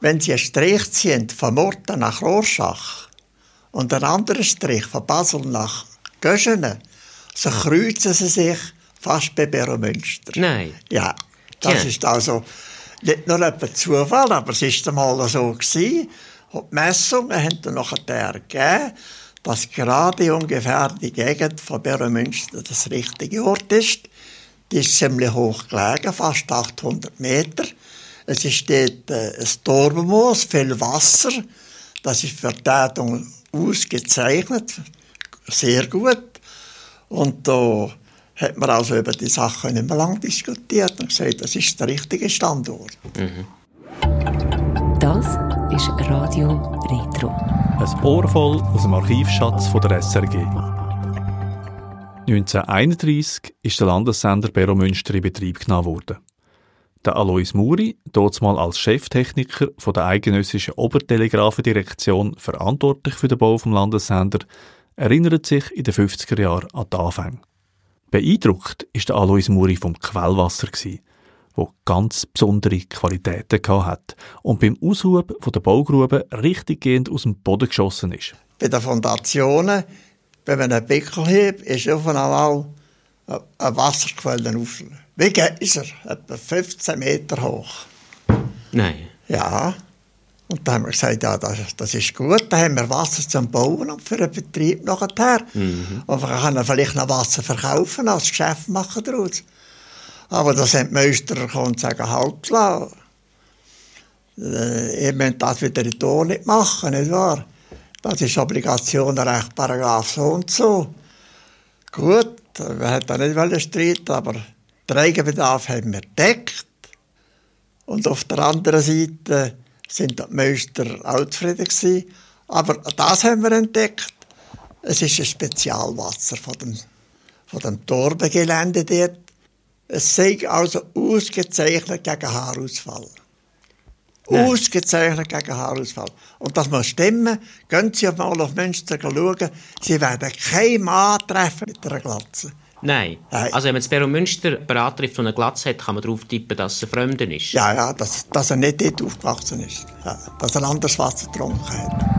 wenn Sie einen Strich ziehen von Murten nach Rorschach und einen anderen Strich von Basel nach Göschenen, so kreuzen sie sich fast bei Beromünster. Nein. Ja, das Tja. ist also nicht nur etwa Zufall, aber es ist einmal so gewesen. Und die Messungen haben dann nachher ergeben, dass gerade ungefähr die Gegend von Beromünster das richtige Ort ist. Die ist ziemlich hoch gelegen, fast 800 Meter. Es ist dort äh, ein Torbenmoos, viel Wasser. Das ist für die Tätung ausgezeichnet, sehr gut. Und da hat man also über die Sachen nicht mehr lange diskutiert und gesagt, das ist der richtige Standort. Das ist Radio Retro. Ein Ohr voll aus dem Archivschatz von der SRG. 1931 ist der Landessender Bero Münster in Betrieb genommen worden. Der Alois Muri, mal als Cheftechniker von der eidgenössischen Obertelegrafendirektion verantwortlich für den Bau vom Landessender, erinnert sich in den 50er Jahren an die Anfänge. Beeindruckt ist der Alois Muri vom Quellwasser gsi, wo ganz besondere Qualitäten hat und beim Aushub von der Baugrube richtiggehend aus dem Boden geschossen ist. Bei den Fondationen, wenn man einen Pickel hebt, ist auf einmal eine Wasserquelle auf. Wie ist er? Etwa 15 Meter hoch. Nein. Ja. Und dann haben wir gesagt, ja, das, das ist gut, da haben wir Wasser zum Bauen und für den Betrieb nachher. Mhm. Und wir können vielleicht noch Wasser verkaufen, als Geschäft machen daraus. Aber da sind die Meister gekommen und sagen, halt klar, äh, ihr müsst das wieder in Tor nicht machen, nicht wahr? Das ist Obligationenrecht, Paragraph so und so. Gut, wir hätten nicht wollen streiten, aber den Eigenbedarf haben wir gedeckt. Und auf der anderen Seite sind die Meister auch zufrieden gewesen. Aber das haben wir entdeckt. Es ist ein Spezialwasser von dem, von dem Torbengelände dort. Es sei also ausgezeichnet gegen Haarausfall. Ausgezeichnet gegen Haarausfall. Und das muss stimmen. Gehen Sie mal auf Münster schauen. Sie werden keinen Mann treffen mit einer Glatze. Nein. Nein. Also wenn man das Bero Münster bereit trifft und eine Glatze hat, kann man darauf tippen, dass ein Fremder ist. Ja, ja, dass, dass er nicht dort aufgewachsen ist. Ja, dass er anderes Wasser getrunken hat.